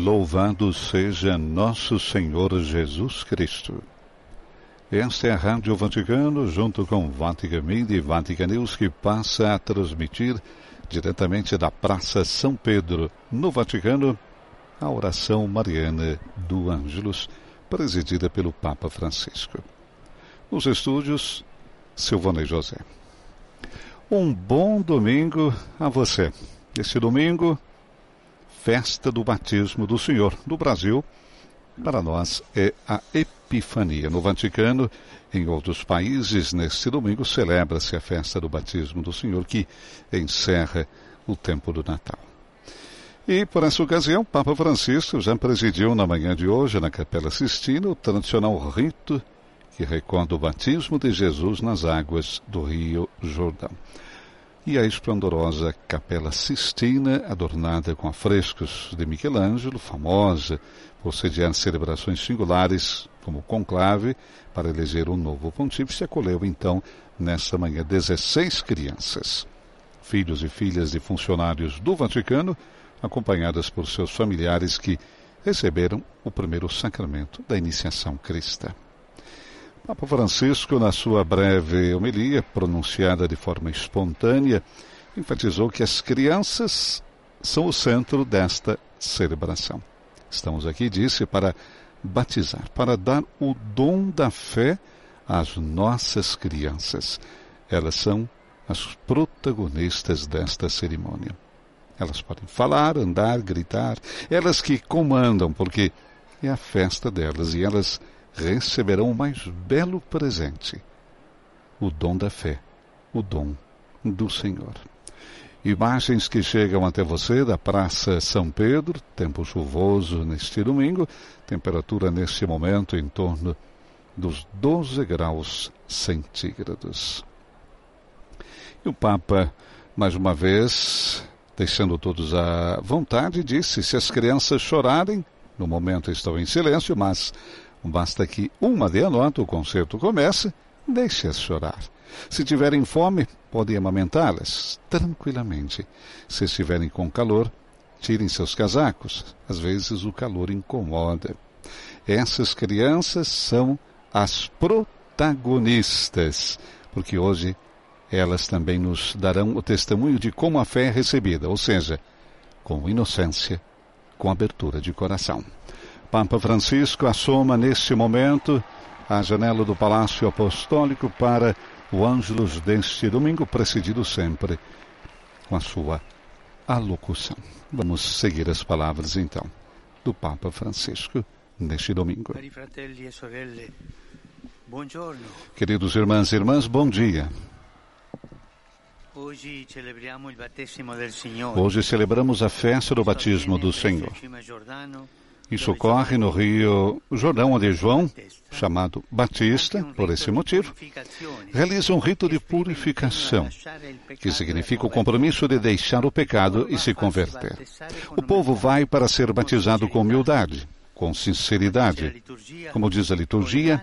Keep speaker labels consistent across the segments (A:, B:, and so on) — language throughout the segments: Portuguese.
A: Louvado seja nosso Senhor Jesus Cristo. Esta é a Rádio Vaticano, junto com Vatican Media e Vatican News, que passa a transmitir diretamente da Praça São Pedro, no Vaticano, a oração mariana do Ângelus, presidida pelo Papa Francisco. Nos estúdios, Silvana e José. Um bom domingo a você. Este domingo, festa do batismo do Senhor. No Brasil, para nós, é a Epifania. No Vaticano, em outros países, neste domingo, celebra-se a festa do batismo do Senhor, que encerra o tempo do Natal. E, por essa ocasião, Papa Francisco já presidiu na manhã de hoje, na Capela Sistina, o tradicional rito que recorda o batismo de Jesus nas águas do Rio Jordão e a esplendorosa Capela Sistina, adornada com afrescos de Michelangelo, famosa por sediar celebrações singulares, como conclave, para eleger um novo pontífice, acolheu então, nesta manhã, 16 crianças, filhos e filhas de funcionários do Vaticano, acompanhadas por seus familiares que receberam o primeiro sacramento da iniciação cristã. Papa Francisco, na sua breve homilia, pronunciada de forma espontânea, enfatizou que as crianças são o centro desta celebração. Estamos aqui, disse, para batizar, para dar o dom da fé às nossas crianças. Elas são as protagonistas desta cerimônia. Elas podem falar, andar, gritar, elas que comandam, porque é a festa delas e elas receberão o mais belo presente, o dom da fé, o dom do Senhor. Imagens que chegam até você da Praça São Pedro, tempo chuvoso neste domingo, temperatura neste momento em torno dos 12 graus centígrados. E o Papa, mais uma vez, deixando todos à vontade, disse: se as crianças chorarem, no momento estão em silêncio, mas Basta que uma dê a nota, o concerto comece, deixe-as chorar. Se tiverem fome, podem amamentá-las tranquilamente. Se estiverem com calor, tirem seus casacos. Às vezes o calor incomoda. Essas crianças são as protagonistas, porque hoje elas também nos darão o testemunho de como a fé é recebida, ou seja, com inocência, com abertura de coração. Papa Francisco assoma neste momento a janela do Palácio Apostólico para o Ângelus deste domingo, presidido sempre com a sua alocução. Vamos seguir as palavras então do Papa Francisco neste domingo. Queridos irmãos e irmãs, bom dia. Hoje celebramos a festa do batismo do Senhor. Isso ocorre no Rio Jordão, onde João, chamado Batista, por esse motivo, realiza um rito de purificação, que significa o compromisso de deixar o pecado e se converter. O povo vai para ser batizado com humildade, com sinceridade, como diz a liturgia,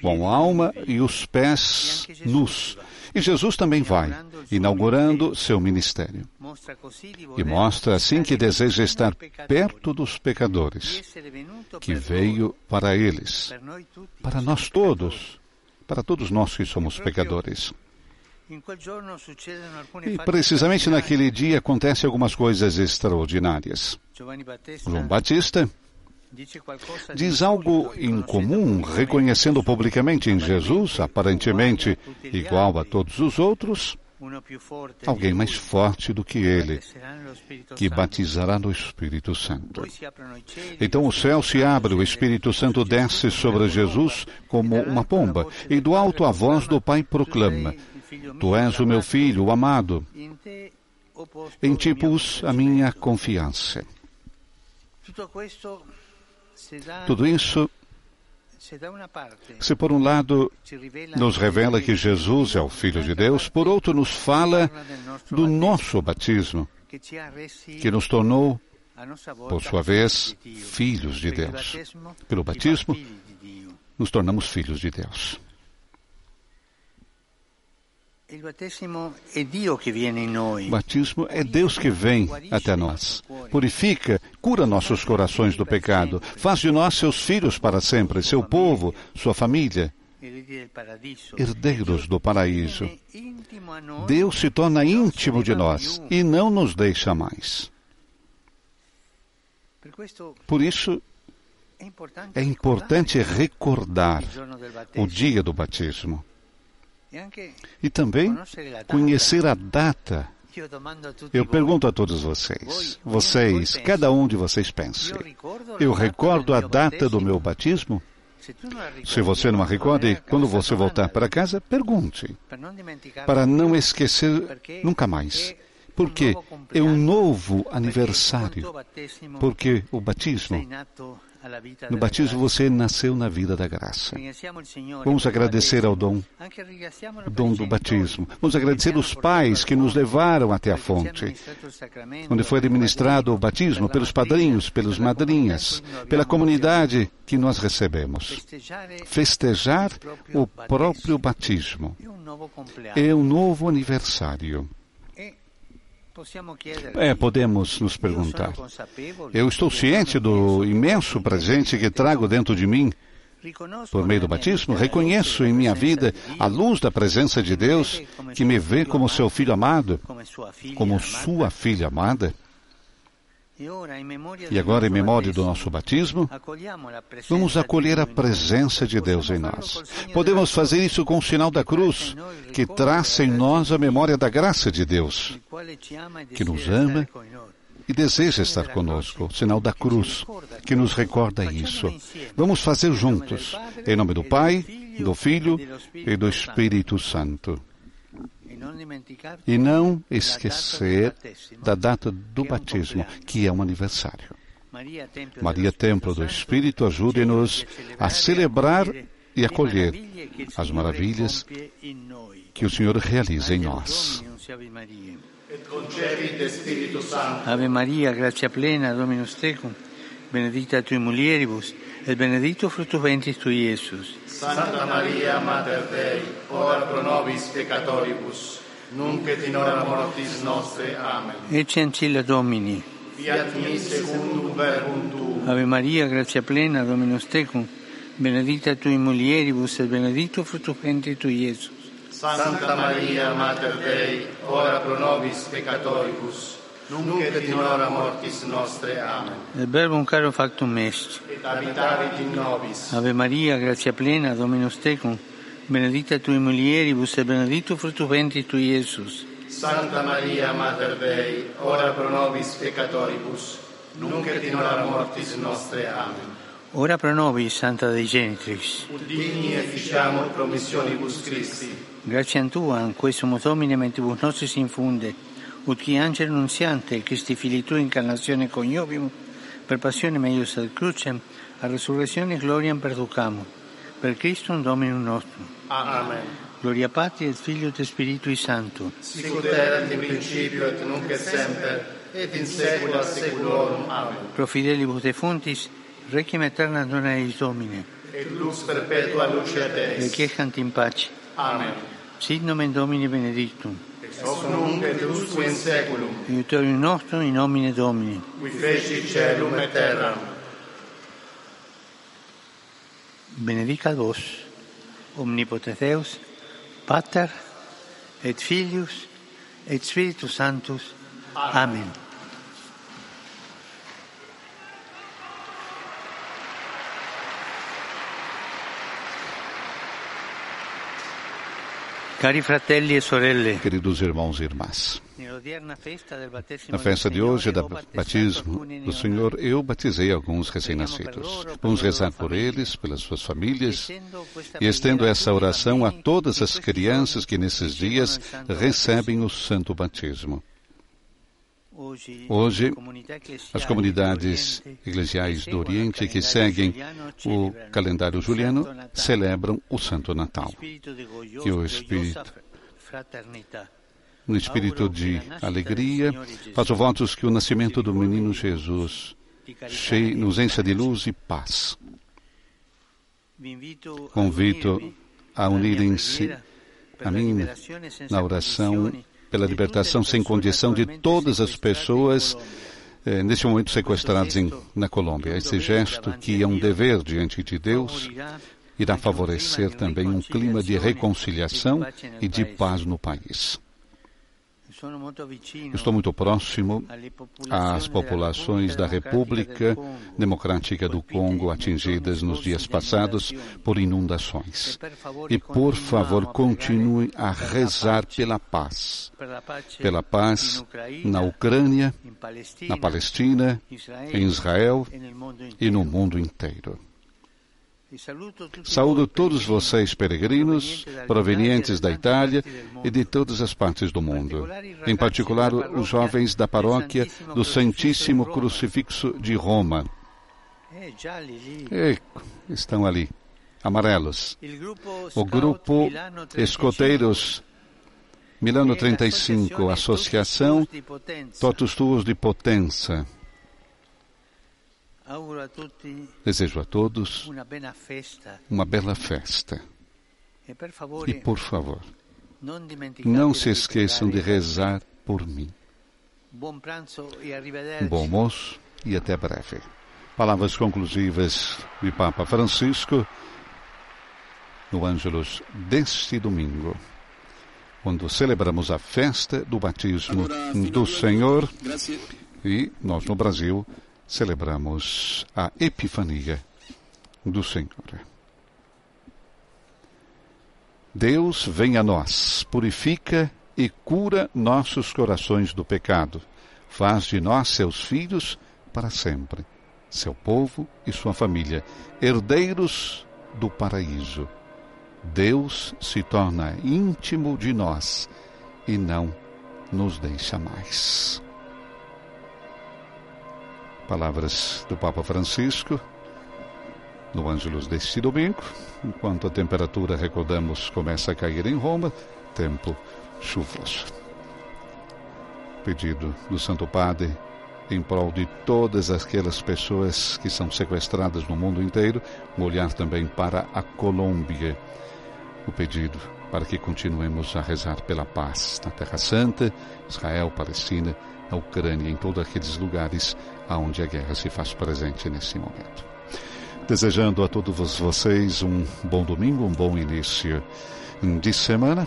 A: com alma e os pés nus. E Jesus também vai, inaugurando seu ministério. E mostra assim que deseja estar perto dos pecadores, que veio para eles, para nós todos, para todos nós que somos pecadores. E precisamente naquele dia acontecem algumas coisas extraordinárias. João Batista diz algo incomum, reconhecendo publicamente em Jesus, aparentemente igual a todos os outros, alguém mais forte do que ele, que batizará no Espírito Santo. Então o céu se abre, o Espírito Santo desce sobre Jesus como uma pomba, e do alto a voz do Pai proclama: Tu és o meu filho, o amado. Em ti pus a minha confiança. Tudo isso, se por um lado nos revela que Jesus é o Filho de Deus, por outro nos fala do nosso batismo, que nos tornou, por sua vez, filhos de Deus. Pelo batismo, nos tornamos filhos de Deus. O batismo é Deus que vem até nós. Purifica, cura nossos corações do pecado. Faz de nós seus filhos para sempre, seu povo, sua família. Herdeiros do paraíso. Deus se torna íntimo de nós e não nos deixa mais. Por isso, é importante recordar o dia do batismo e também conhecer a data. Eu pergunto a todos vocês, vocês, cada um de vocês pense, eu recordo a data do meu batismo? Se você não a recorda, quando você voltar para casa, pergunte, para não esquecer nunca mais. Porque é um novo aniversário. Porque o batismo no batismo você nasceu na vida da graça. Vamos agradecer ao dom, o dom do batismo. Vamos agradecer os pais que nos levaram até a fonte, onde foi administrado o batismo pelos padrinhos, pelas madrinhas, pela comunidade que nós recebemos. Festejar o próprio batismo é um novo aniversário. É, podemos nos perguntar. Eu estou ciente do imenso presente que trago dentro de mim por meio do batismo. Reconheço em minha vida a luz da presença de Deus que me vê como seu filho amado, como sua filha amada. E agora, em memória do nosso batismo, vamos acolher a presença de Deus em nós. Podemos fazer isso com o sinal da cruz, que traça em nós a memória da graça de Deus, que nos ama e deseja estar conosco, o sinal da cruz, que nos recorda isso. Vamos fazer juntos, em nome do Pai, do Filho e do Espírito Santo. E não esquecer da data do batismo, que é um aniversário. Maria, Templo do Espírito, ajude-nos a celebrar e acolher as maravilhas que o Senhor realiza em nós.
B: Ave Maria, gratia plena, Dominus tecum, benedicta tui mulieribus, et benedictus fructus ventris tui, Iesus.
C: Santa Maria, Mater Dei, ora pro nobis peccatoribus, nunc et in hora mortis nostre. Amen.
B: Ecce ancilla Domini.
C: Fiat mi secundum verbum tuum.
B: Ave Maria, gratia plena, Dominus tecum, benedicta tui mulieribus, et benedictus fructus ventris tui, Iesus.
C: Santa Maria, Mater Dei, ora pro nobis peccatoribus, nunc et in hora mortis nostre. Amen.
B: Et verbum caro factum est.
C: Et habitavit in nobis.
B: Ave Maria, gratia plena, Dominus tecum, benedicta tui mulieribus, et benedictus fructus ventris tui, Iesus.
C: Santa Maria, Mater Dei, ora pro nobis peccatoribus, nunc et in hora mortis nostre. Amen.
B: Ora pro nobis, Santa Dei Genitrix.
C: Ut digni efficiamur promissionibus Christi.
B: Gratiam Tua, in questo Domine mentibus nostris infunde, ut qui angelo annunziante, Christi Fili incarnazione coniovium, per passione meius ad crucem, a resurrezione gloriam perducamur. Per Christum Dominum nostrum.
C: Amen.
B: Gloria Patri et Filio et Spiritui Sancto.
C: Sicut erat in principio et nunc et semper, et in saecula saeculorum. Amen.
B: Pro fidelibus defuntis, requiem aeterna dona eis Domine.
C: Et lux perpetua lucet eis.
B: Requiescant in pace.
C: Amen.
B: Sit nomen Domini benedictum.
C: hoc nunc et usque in saeculum.
B: Iuterium nostrum in nomine Domini.
C: Qui feci celum et terram.
B: Benedicat vos, omnipotens Deus, Pater et Filius et Spiritus Sanctus. Amen. Amen.
A: Queridos irmãos e irmãs, na festa de hoje
B: battezzato
A: batismo do. Senhor, eu batizei alguns recém-nascidos. Vamos rezar por eles, pelas suas famílias e estendo essa oração a todas as crianças que nesses dias recebem o santo batismo. Hoje, As comunidades eclesiais do Oriente que seguem o calendário juliano celebram o Santo Natal.
B: Que o Espírito,
A: No espírito de alegria, faço votos que o nascimento do menino Jesus cheie, nos encha de luz e paz. Convito a unirem-se a mim na oração pela libertação sem condição de todas as pessoas eh, neste momento sequestradas em, na Colômbia. Esse gesto que é um dever diante de Deus irá favorecer também um clima de reconciliação e de paz no país. Estou muito próximo às populações da República Democrática do Congo atingidas nos dias passados por inundações. E, por favor, continue a rezar pela paz. Pela paz na Ucrânia, na Palestina, em Israel e no mundo inteiro. Saúdo todos vocês, peregrinos, provenientes da Itália e de todas as partes do mundo, em particular os jovens da paróquia do Santíssimo Crucifixo de Roma. E estão ali, amarelos. O grupo Escoteiros Milano 35, Associação Totus Tuos de Potenza. Desejo a todos uma bela festa. E, por favor, não se esqueçam de rezar por mim. Um bom almoço e até breve. Palavras conclusivas de Papa Francisco no Ângelus deste domingo, quando celebramos a festa do batismo do Senhor e nós no Brasil celebramos a Epifania do Senhor. Deus vem a nós, purifica e cura nossos corações do pecado, faz de nós seus filhos para sempre, seu povo e sua família, herdeiros do paraíso. Deus se torna íntimo de nós e não nos deixa mais. Palavras do Papa Francisco no Ângelus deste domingo, enquanto a temperatura, recordamos, começa a cair em Roma, tempo chuvoso. Pedido do Santo Padre em prol de todas aquelas pessoas que são sequestradas no mundo inteiro, um olhar também para a Colômbia. O pedido para que continuemos a rezar pela paz na Terra Santa, Israel, Palestina, na Ucrânia, em todos aqueles lugares onde a guerra se faz presente nesse momento. Desejando a todos vocês um bom domingo, um bom início de semana,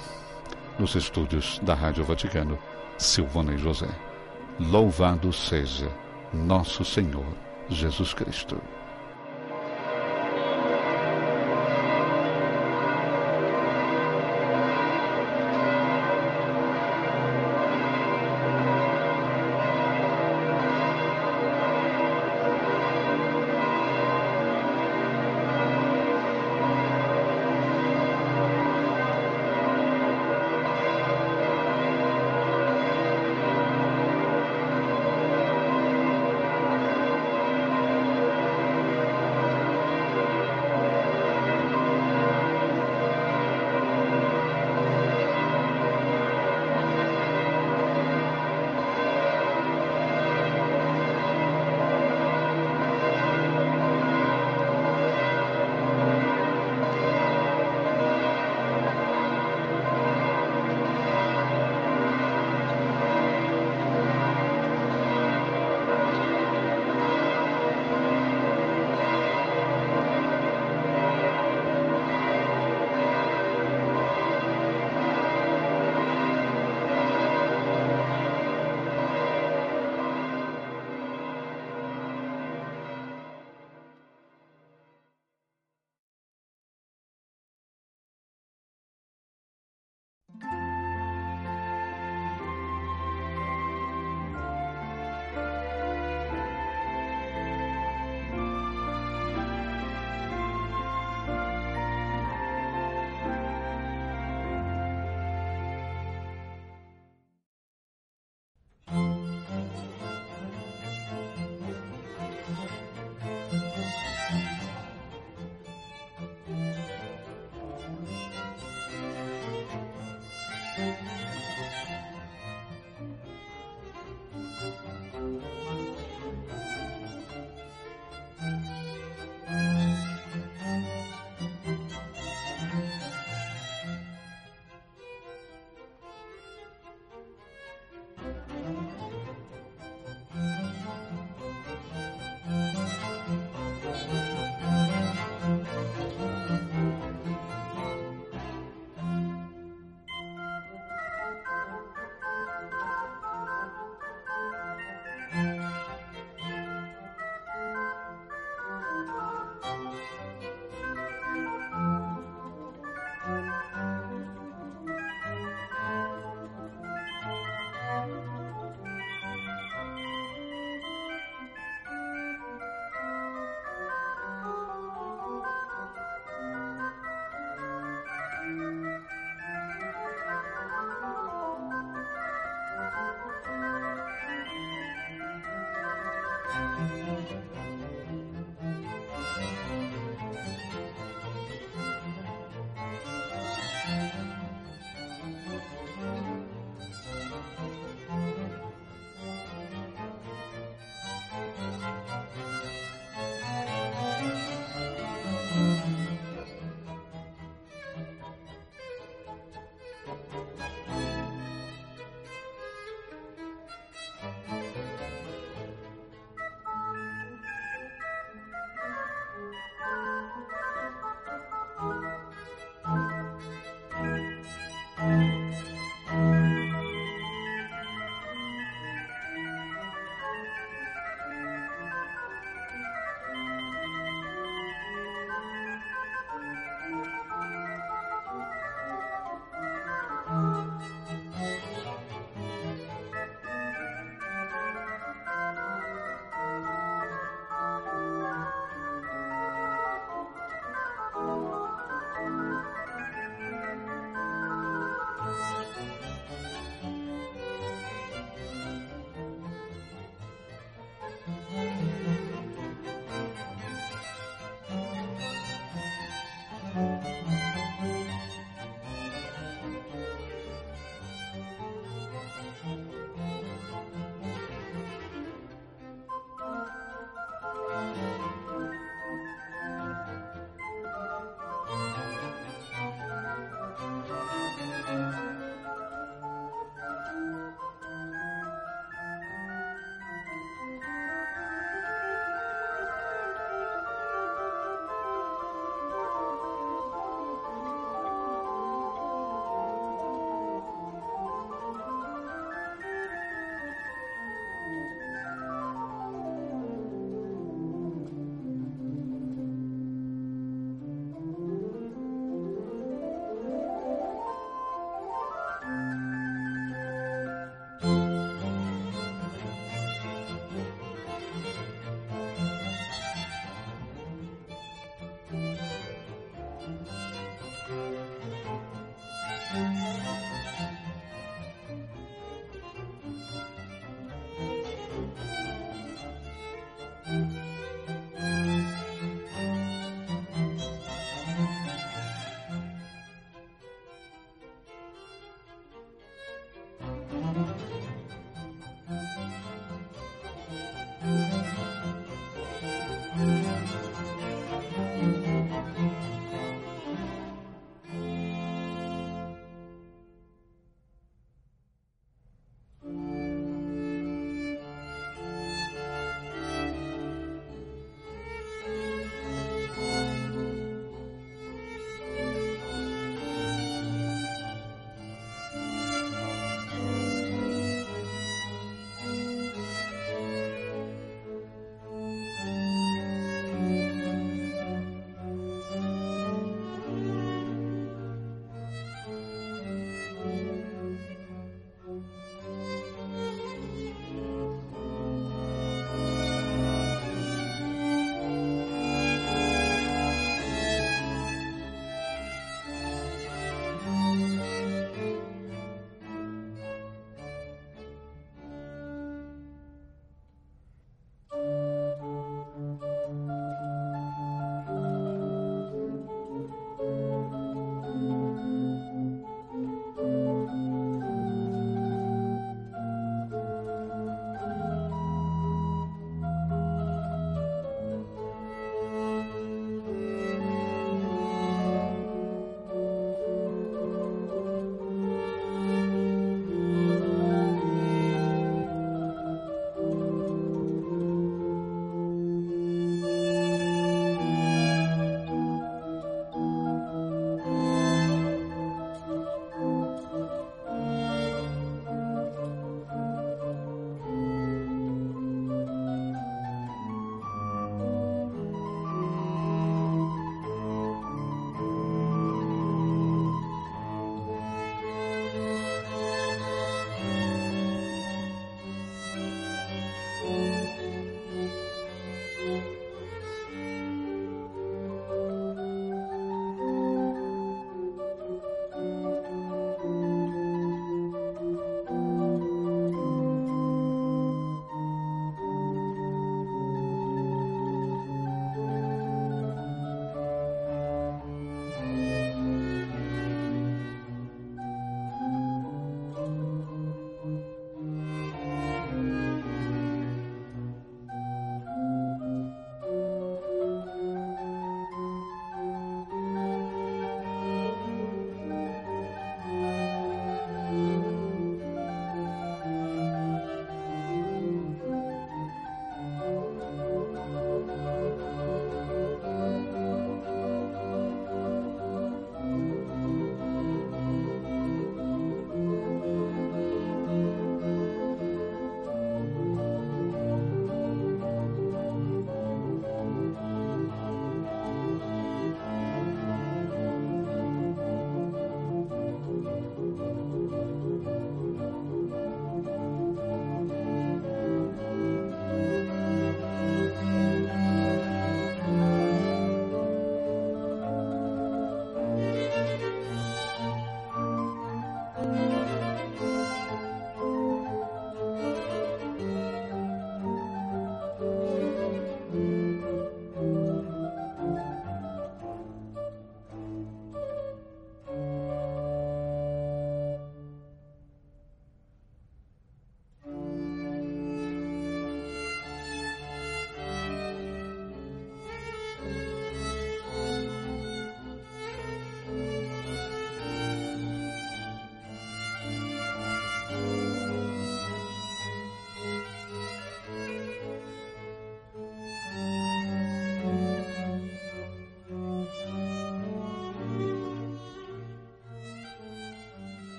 A: nos estúdios da Rádio Vaticano, Silvana e José. Louvado seja nosso Senhor Jesus Cristo.